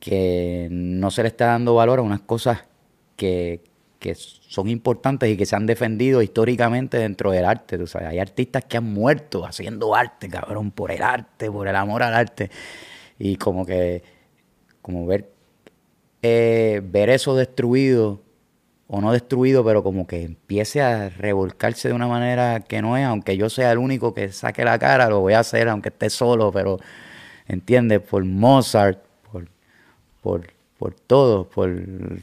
que no se le está dando valor a unas cosas que, son importantes y que se han defendido históricamente dentro del arte. hay artistas que han muerto haciendo arte, cabrón, por el arte, por el amor al arte. Y como que, como ver, eh, ver eso destruido o no destruido, pero como que empiece a revolcarse de una manera que no es, aunque yo sea el único que saque la cara, lo voy a hacer aunque esté solo, pero, ¿entiendes? Por Mozart, por, por, por todo, por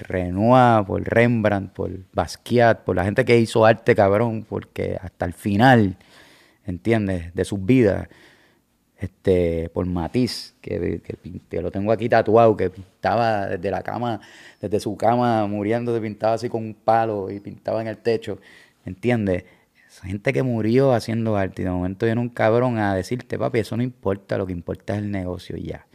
Renoir, por Rembrandt, por Basquiat, por la gente que hizo arte cabrón, porque hasta el final, ¿entiendes? De sus vidas este, por Matiz, que, que, lo tengo aquí tatuado, que pintaba desde la cama, desde su cama muriendo, se pintaba así con un palo y pintaba en el techo, ¿entiendes? Gente que murió haciendo arte y de momento viene un cabrón a decirte, papi, eso no importa, lo que importa es el negocio y ya.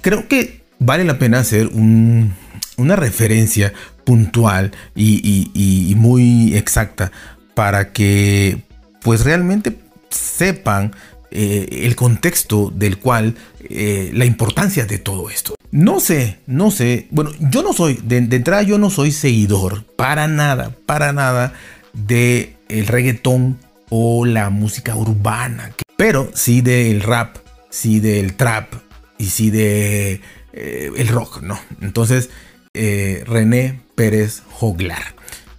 Creo que vale la pena hacer una referencia puntual y, y muy exacta para que pues realmente sepan eh, el contexto del cual eh, la importancia de todo esto. No sé, no sé, bueno, yo no soy, de, entrada yo no soy seguidor para nada, para nada de el reggaetón o la música urbana, pero sí del rap, sí del trap y sí de eh, el rock, ¿no? Entonces, René Pérez Joglar,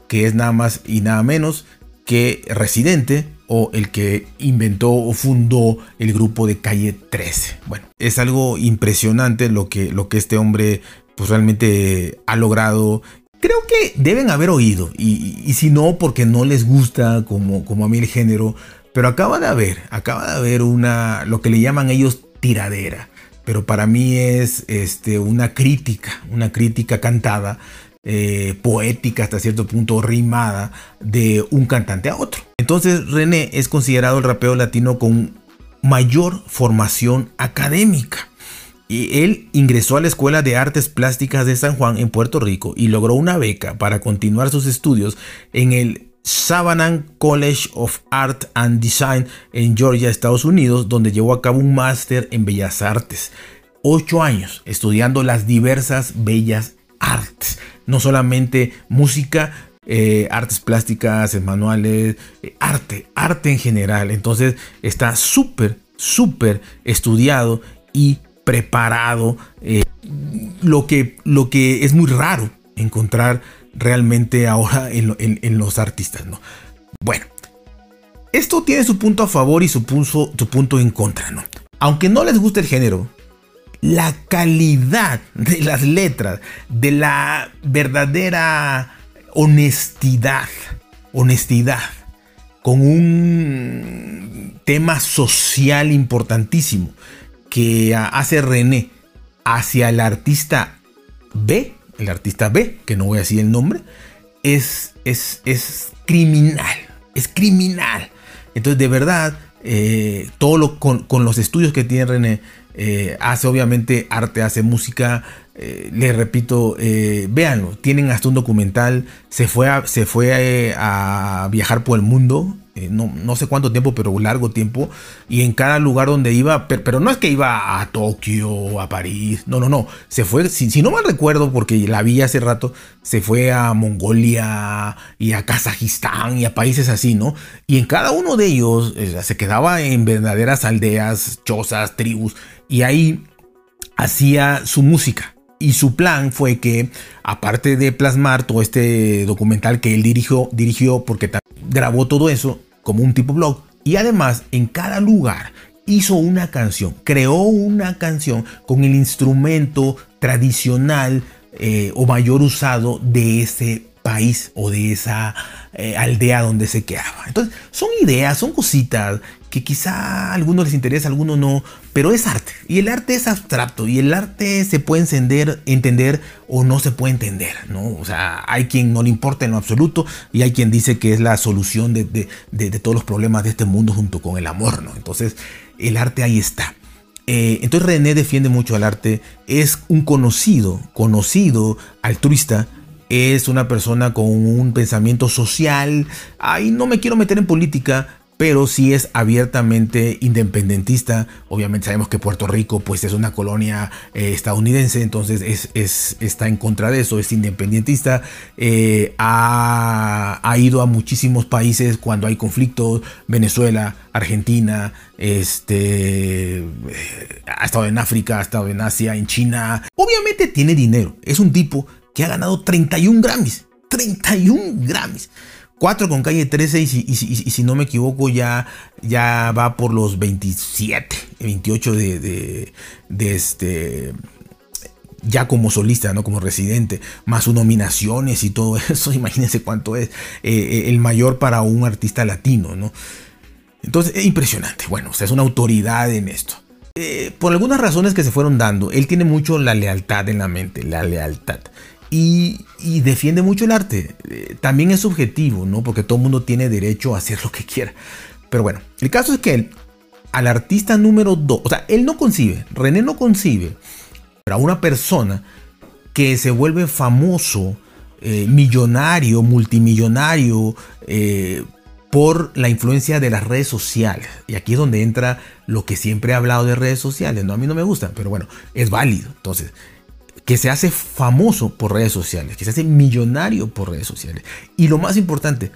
que es nada más y nada menos que residente o el que inventó o fundó el grupo de calle 13. Bueno, es algo impresionante lo que, lo que este hombre pues realmente ha logrado. Creo que deben haber oído, y, si no, porque no les gusta como, a mí el género, pero acaba de haber, acaba de haber una, lo que le llaman ellos tiradera, pero para mí es este, una crítica, una crítica cantada eh, poética hasta cierto punto rimada de un cantante a otro. Entonces René es considerado el rapeo latino con mayor formación académica. Y él ingresó a la Escuela de Artes Plásticas de San Juan en Puerto Rico y logró una beca para continuar sus estudios en el Savannah College of Art and Design en Georgia, Estados Unidos, donde llevó a cabo un máster en Bellas Artes. Ocho años estudiando las diversas bellas artes no solamente música, eh, artes plásticas, manuales, eh, arte, arte en general. Entonces está súper, súper estudiado y preparado. Eh, lo, que, lo que es muy raro encontrar realmente ahora en, los artistas. ¿no? Bueno, esto tiene su punto a favor y su punto, su punto en contra. ¿no? Aunque no les guste el género, la calidad de las letras, de la verdadera honestidad, honestidad, con un tema social importantísimo que hace René hacia el artista B, el artista B, que no voy a decir el nombre, es, es, es criminal, es criminal. Entonces, de verdad, eh, todo lo con, con, los estudios que tiene René, eh, hace obviamente arte, hace música. Eh, les repito, véanlo, tienen hasta un documental. Se fue se fue a, viajar por el mundo, no, no, sé cuánto tiempo, pero largo tiempo. Y en cada lugar donde iba, pero, no es que iba a Tokio, a París, no, no, no. Se fue, si, si, no mal recuerdo, porque la vi hace rato, se fue a Mongolia y a Kazajistán y a países así, ¿no? Y en cada uno de ellos se quedaba en verdaderas aldeas, chozas, tribus y ahí hacía su música. Y su plan fue que, aparte de plasmar todo este documental que él dirigió, dirigió porque grabó todo eso como un tipo blog, y además en cada lugar hizo una canción, creó una canción con el instrumento tradicional eh, o mayor usado de ese país o de esa eh, aldea donde se quedaba. Entonces, son ideas, son cositas que quizá a algunos les interesa, a algunos no, pero es arte. Y el arte es abstracto y el arte se puede encender, entender o no se puede entender, ¿no? O sea, hay quien no le importa en lo absoluto y hay quien dice que es la solución de, todos los problemas de este mundo junto con el amor, ¿no? Entonces, el arte ahí está. Eh, entonces René defiende mucho al arte, es un conocido, conocido altruista, es una persona con un pensamiento social. Ahí no me quiero meter en política, pero sí es abiertamente independentista. Obviamente sabemos que Puerto Rico pues es una colonia eh, estadounidense, entonces es, está en contra de eso, es independentista. Eh, ha, ido a muchísimos países cuando hay conflictos, Venezuela, Argentina, este, ha estado en África, ha estado en Asia, en China. Obviamente tiene dinero, es un tipo que ha ganado 31 Grammys. 31 Grammys. 4 con calle 13 y si, no me equivoco ya, ya va por los 27, 28 de, de, este ya como solista, ¿no? Como residente, más sus nominaciones y todo eso, imagínense cuánto es eh, eh, el mayor para un artista latino, ¿no? Entonces, es impresionante. Bueno, es una autoridad en esto. Eh, por algunas razones que se fueron dando, él tiene mucho la lealtad en la mente, la lealtad y, defiende mucho el arte. Eh, también es subjetivo, ¿no? Porque todo el mundo tiene derecho a hacer lo que quiera. Pero bueno, el caso es que él, al artista número 2, o sea, él no concibe, René no concibe, pero a una persona que se vuelve famoso, eh, millonario, multimillonario, eh, por la influencia de las redes sociales. Y aquí es donde entra lo que siempre he hablado de redes sociales. No, a mí no me gustan, pero bueno, es válido. Entonces, que se hace famoso por redes sociales, que se hace millonario por redes sociales. Y lo más importante,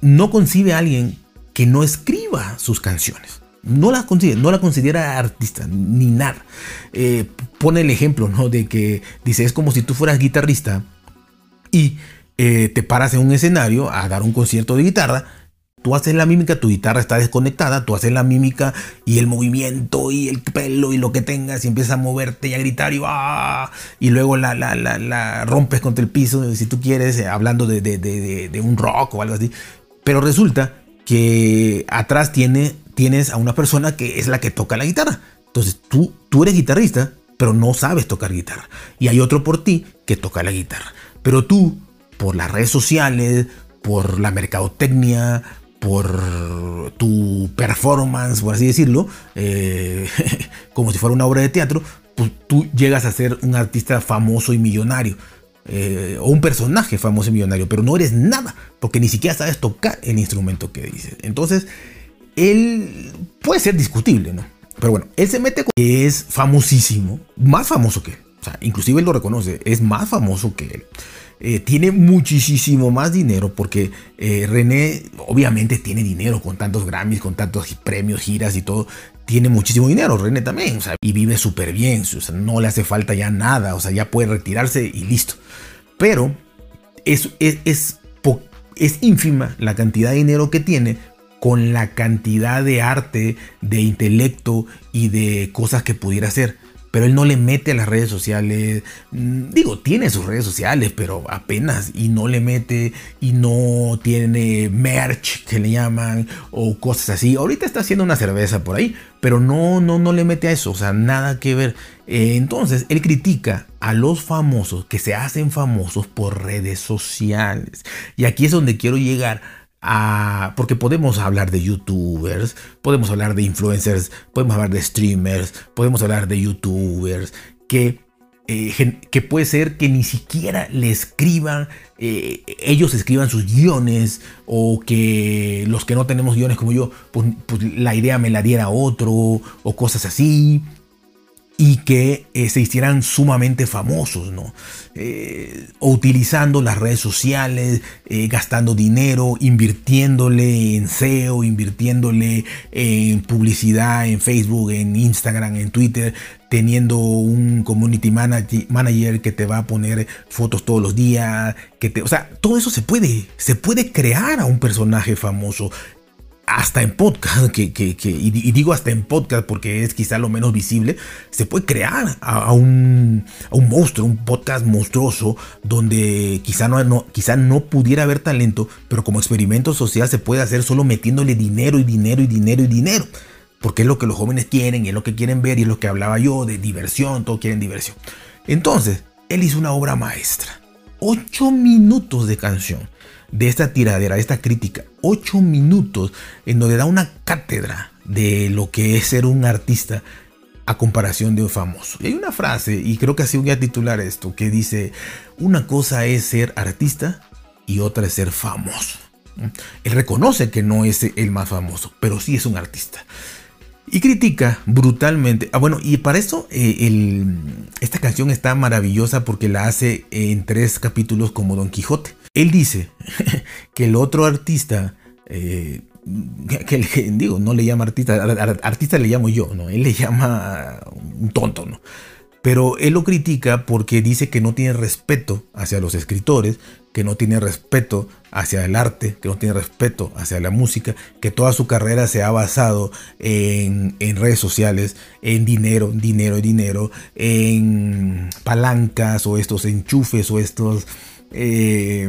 no concibe a alguien que no escriba sus canciones. No la considera, no la considera artista, ni nada. Eh, pone el ejemplo, ¿no? De que dice, es como si tú fueras guitarrista y eh, te paras en un escenario a dar un concierto de guitarra Tú haces la mímica, tu guitarra está desconectada, tú haces la mímica y el movimiento y el pelo y lo que tengas y empiezas a moverte y a gritar y ¡ah! y luego la, la, la, rompes contra el piso, si tú quieres, eh, hablando de, de, un rock o algo así. Pero resulta que atrás tiene, tienes a una persona que es la que toca la guitarra. Entonces tú, tú eres guitarrista, pero no sabes tocar guitarra. Y hay otro por ti que toca la guitarra. Pero tú, por las redes sociales, por la mercadotecnia, por tu performance, por así decirlo, eh, como si fuera una obra de teatro, pues tú llegas a ser un artista famoso y millonario. Eh, o un personaje famoso y millonario, pero no eres nada, porque ni siquiera sabes tocar el instrumento que dices. Entonces, él puede ser discutible, ¿no? Pero bueno, él se mete con... Es famosísimo, más famoso que él. O sea, inclusive él lo reconoce, es más famoso que él. Eh, tiene muchísimo más dinero porque eh, René obviamente tiene dinero con tantos Grammys, con tantos premios, giras y todo. Tiene muchísimo dinero, René también, y vive súper bien, no le hace falta ya nada, o sea, ya puede retirarse y listo. Pero es, es, es, es ínfima la cantidad de dinero que tiene con la cantidad de arte, de intelecto y de cosas que pudiera hacer pero él no le mete a las redes sociales. Mm, digo, tiene sus redes sociales, pero apenas y no le mete y no tiene merch que le llaman o cosas así. Ahorita está haciendo una cerveza por ahí, pero no, no, no le mete a eso, o sea, nada que ver. Eh, entonces, él critica a los famosos que se hacen famosos por redes sociales. Y aquí es donde quiero llegar porque podemos hablar de youtubers, podemos hablar de influencers, podemos hablar de streamers, podemos hablar de youtubers que, eh, que puede ser que ni siquiera le escriban, eh, ellos escriban sus guiones o que los que no tenemos guiones como yo, pues, pues la idea me la diera otro o cosas así y que eh, se hicieran sumamente famosos, ¿no? Eh, utilizando las redes sociales, eh, gastando dinero, invirtiéndole en SEO, invirtiéndole en publicidad en Facebook, en Instagram, en Twitter, teniendo un community manager que te va a poner fotos todos los días, que te, o sea, todo eso se puede, se puede crear a un personaje famoso hasta en podcast, que, y, digo hasta en podcast porque es quizá lo menos visible, se puede crear a, un, un, monstruo, un podcast monstruoso, donde quizá no, no, quizá no pudiera haber talento, pero como experimento social se puede hacer solo metiéndole dinero y dinero y dinero y dinero. Porque es lo que los jóvenes quieren y es lo que quieren ver y es lo que hablaba yo de diversión, todos quieren diversión. Entonces, él hizo una obra maestra. Ocho minutos de canción de esta tiradera, de esta crítica, ocho minutos en donde da una cátedra de lo que es ser un artista a comparación de un famoso. Y hay una frase, y creo que así voy a titular esto, que dice, una cosa es ser artista y otra es ser famoso. Él reconoce que no es el más famoso, pero sí es un artista. Y critica brutalmente. Ah, bueno, y para eso eh, esta canción está maravillosa porque la hace en tres capítulos como Don Quijote. Él dice que el otro artista, eh, que, digo, no le llama artista, artista le llamo yo, ¿no? Él le llama un tonto, ¿no? Pero él lo critica porque dice que no tiene respeto hacia los escritores, que no tiene respeto hacia el arte, que no tiene respeto hacia la música, que toda su carrera se ha basado en, redes sociales, en dinero, dinero, dinero, en palancas o estos enchufes o estos eh,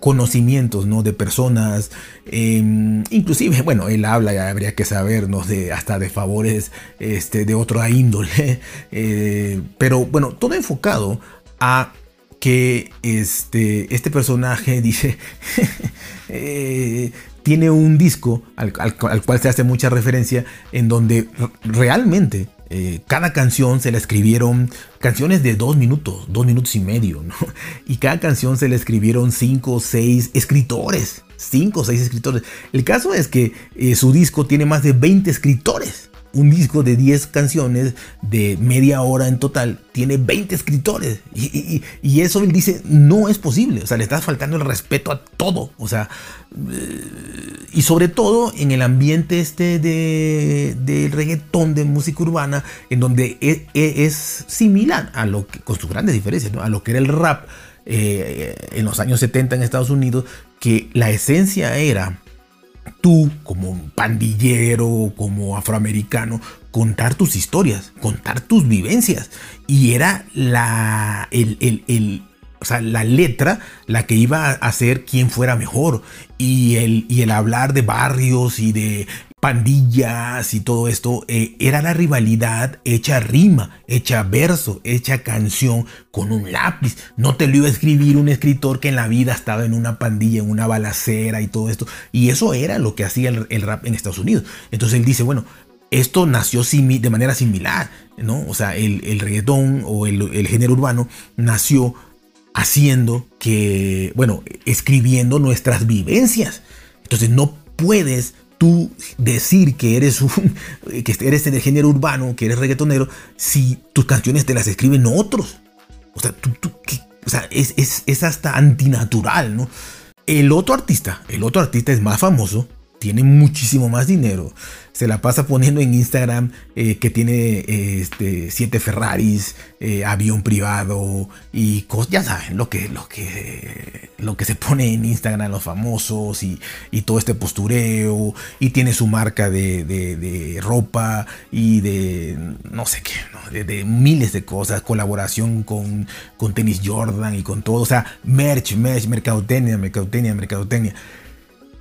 conocimientos ¿no? de personas, em, inclusive, bueno, él habla, ya habría que sabernos de hasta de favores este, de otra índole, eh, pero bueno, todo enfocado a que este, este personaje dice, eh, tiene un disco al, cual se hace mucha referencia, en donde realmente eh, cada canción se la escribieron canciones de dos minutos, dos minutos y medio. Y cada canción se la escribieron cinco o seis escritores, cinco o seis escritores. El caso es que eh, su disco tiene más de 20 escritores un disco de 10 canciones de media hora en total tiene 20 escritores. Y, eso él dice, no es posible. O sea, le estás faltando el respeto a todo. O sea, eh, y sobre todo en el ambiente este de, del reggaetón, de música urbana, en donde e, e, es, similar a lo que, con sus grandes diferencias, a lo que era el rap eh, en los años 70 en Estados Unidos, que la esencia era tú como pandillero, como afroamericano, contar tus historias, contar tus vivencias. Y era la, el, la letra la que iba a hacer quién fuera mejor. Y el, y el hablar de barrios y de pandillas y todo esto, eh, era la rivalidad hecha rima, hecha verso, hecha canción con un lápiz. No te lo iba a escribir un escritor que en la vida estaba en una pandilla, en una balacera y todo esto. Y eso era lo que hacía el, rap en Estados Unidos. Entonces él dice, bueno, esto nació de manera similar, ¿no? O sea, el, reggaetón o el, el género urbano nació haciendo que, bueno, escribiendo nuestras vivencias. Entonces no puedes tú decir que eres un que eres de género urbano, que eres reggaetonero, si tus canciones te las escriben otros. O sea, tú, o sea es, es, es, hasta antinatural, ¿no? El otro artista, el otro artista es más famoso, tiene muchísimo más dinero, se la pasa poniendo en Instagram eh, que tiene este, siete Ferraris, eh, avión privado y cosas, ya saben, lo que, lo, que, lo que se pone en Instagram los famosos y, todo este postureo. Y tiene su marca de, ropa y de no sé qué, de, miles de cosas, colaboración con, con tenis Jordan y con todo, o sea, merch, merch, mercadotecnia, mercadotecnia, mercadotecnia.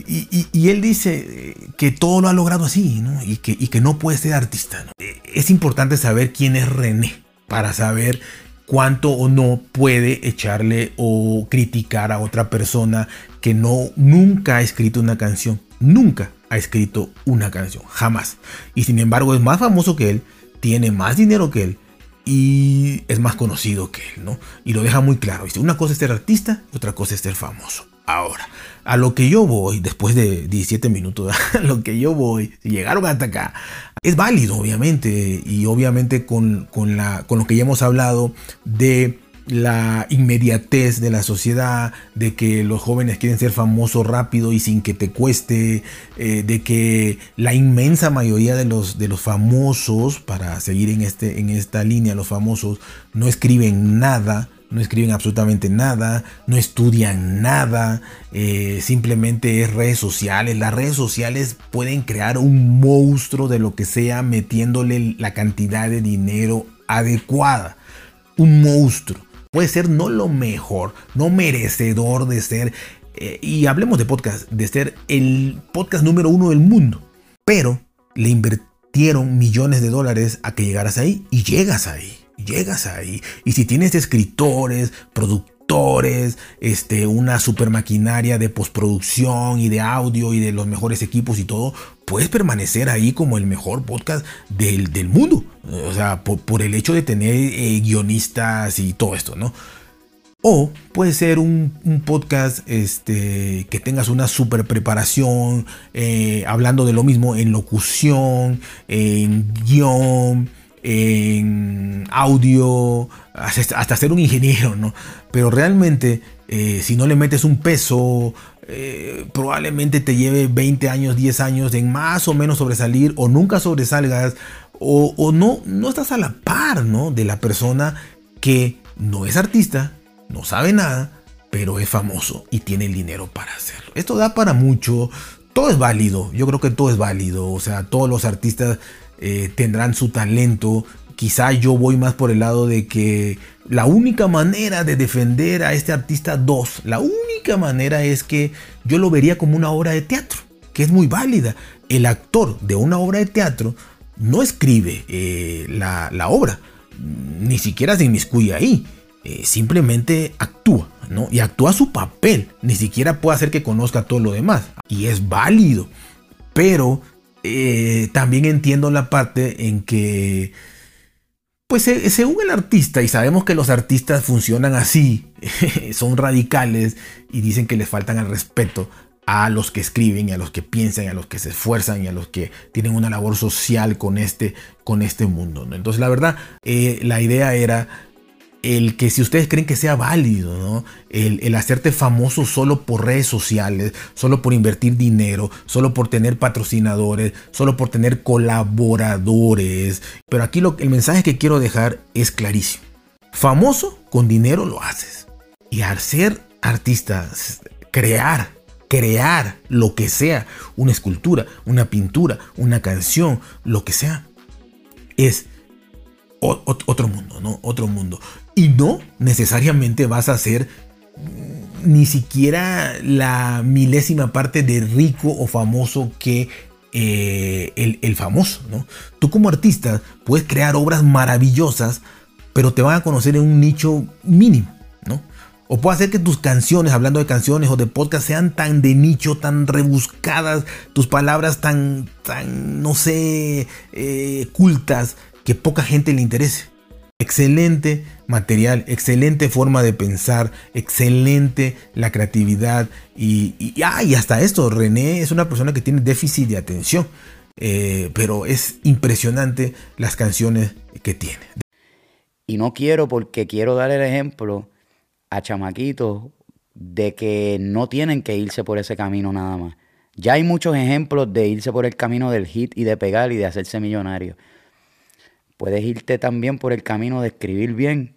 Y, él dice eh, que todo lo ha logrado así, ¿no? Y que, no puede ser artista. Eh, es importante saber quién es René para saber cuánto o no puede echarle o criticar a otra persona que no nunca ha escrito una canción. Nunca ha escrito una canción, jamás. Y sin embargo es más famoso que él, tiene más dinero que él y es más conocido que él, ¿no? Y lo deja muy claro. Dice, una cosa es ser artista otra cosa es ser famoso. Ahora, a lo que yo voy, después de 17 minutos, a lo que yo voy, si llegaron hasta acá, es válido, obviamente, y obviamente con, la, con lo que ya hemos hablado de la inmediatez de la sociedad, de que los jóvenes quieren ser famosos rápido y sin que te cueste, eh, de que la inmensa mayoría de los, de los famosos, para seguir en, este, en esta línea, los famosos no escriben nada, no escriben absolutamente nada, no estudian nada, eh, simplemente es redes sociales. Las redes sociales pueden crear un monstruo de lo que sea metiéndole la cantidad de dinero adecuada. Un monstruo. Puede ser no lo mejor, no merecedor de ser, eh, y hablemos de podcast, de ser el podcast número uno del mundo. Pero le invirtieron millones de dólares a que llegaras ahí y llegas ahí llegas ahí. Y si tienes escritores, productores, este, una super maquinaria de postproducción y de audio y de los mejores equipos y todo, puedes permanecer ahí como el mejor podcast del, del mundo. O sea, por, el hecho de tener eh, guionistas y todo esto, ¿no? O puede ser un, podcast este, que tengas una super preparación, eh, hablando de lo mismo en locución, en guion, en audio, hasta ser un ingeniero, ¿no? Pero realmente, eh, si no le metes un peso, eh, probablemente te lleve 20 años, 10 años en más o menos sobresalir, o nunca sobresalgas, o, o no, no estás a la par, ¿no? De la persona que no es artista, no sabe nada, pero es famoso y tiene el dinero para hacerlo. Esto da para mucho, todo es válido, yo creo que todo es válido, o sea, todos los artistas eh, tendrán su talento. Quizá yo voy más por el lado de que la única manera de defender a este artista 2, la única manera es que yo lo vería como una obra de teatro, que es muy válida. El actor de una obra de teatro no escribe eh, la, la, obra, ni siquiera se inmiscuye ahí. Eh, simplemente actúa, ¿no? Y actúa su papel, ni siquiera puede hacer que conozca todo lo demás. Y es válido, pero eh, también entiendo la parte en que, pues según el artista, y sabemos que los artistas funcionan así, son radicales y dicen que les faltan al respeto a los que escriben y a los que piensan y a los que se esfuerzan y a los que tienen una labor social con este, con este mundo. Entonces la verdad, eh, la idea era el que si ustedes creen que sea válido, ¿no? el, hacerte famoso solo por redes sociales, solo por invertir dinero, solo por tener patrocinadores, solo por tener colaboradores. Pero aquí el mensaje que quiero dejar es clarísimo. Famoso con dinero lo haces. Y al ser artista, crear, crear lo que sea, una escultura, una pintura, una canción, lo que sea, es otro mundo, ¿no? Otro mundo. Y no necesariamente vas a ser ni siquiera la milésima parte de rico o famoso que eh, el, famoso, ¿no? Tú como artista puedes crear obras maravillosas, pero te van a conocer en un nicho mínimo, ¿no? O puede hacer que tus canciones, hablando de canciones o de podcast, sean tan de nicho, tan rebuscadas, tus palabras tan, tan, no sé, eh, cultas, que poca gente le interese. Excelente material, excelente forma de pensar, excelente la creatividad y, y, ah, hasta esto, René es una persona que tiene déficit de atención, eh, pero es impresionante las canciones que tiene. Y no quiero porque quiero dar el ejemplo a chamaquitos de que no tienen que irse por ese camino nada más. Ya hay muchos ejemplos de irse por el camino del hit y de pegar y de hacerse millonario. Puedes irte también por el camino de escribir bien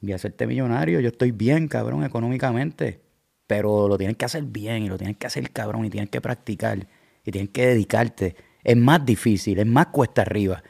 y hacerte millonario. Yo estoy bien, cabrón, económicamente. Pero lo tienes que hacer bien y lo tienes que hacer, cabrón, y tienes que practicar y tienes que dedicarte. Es más difícil, es más cuesta arriba.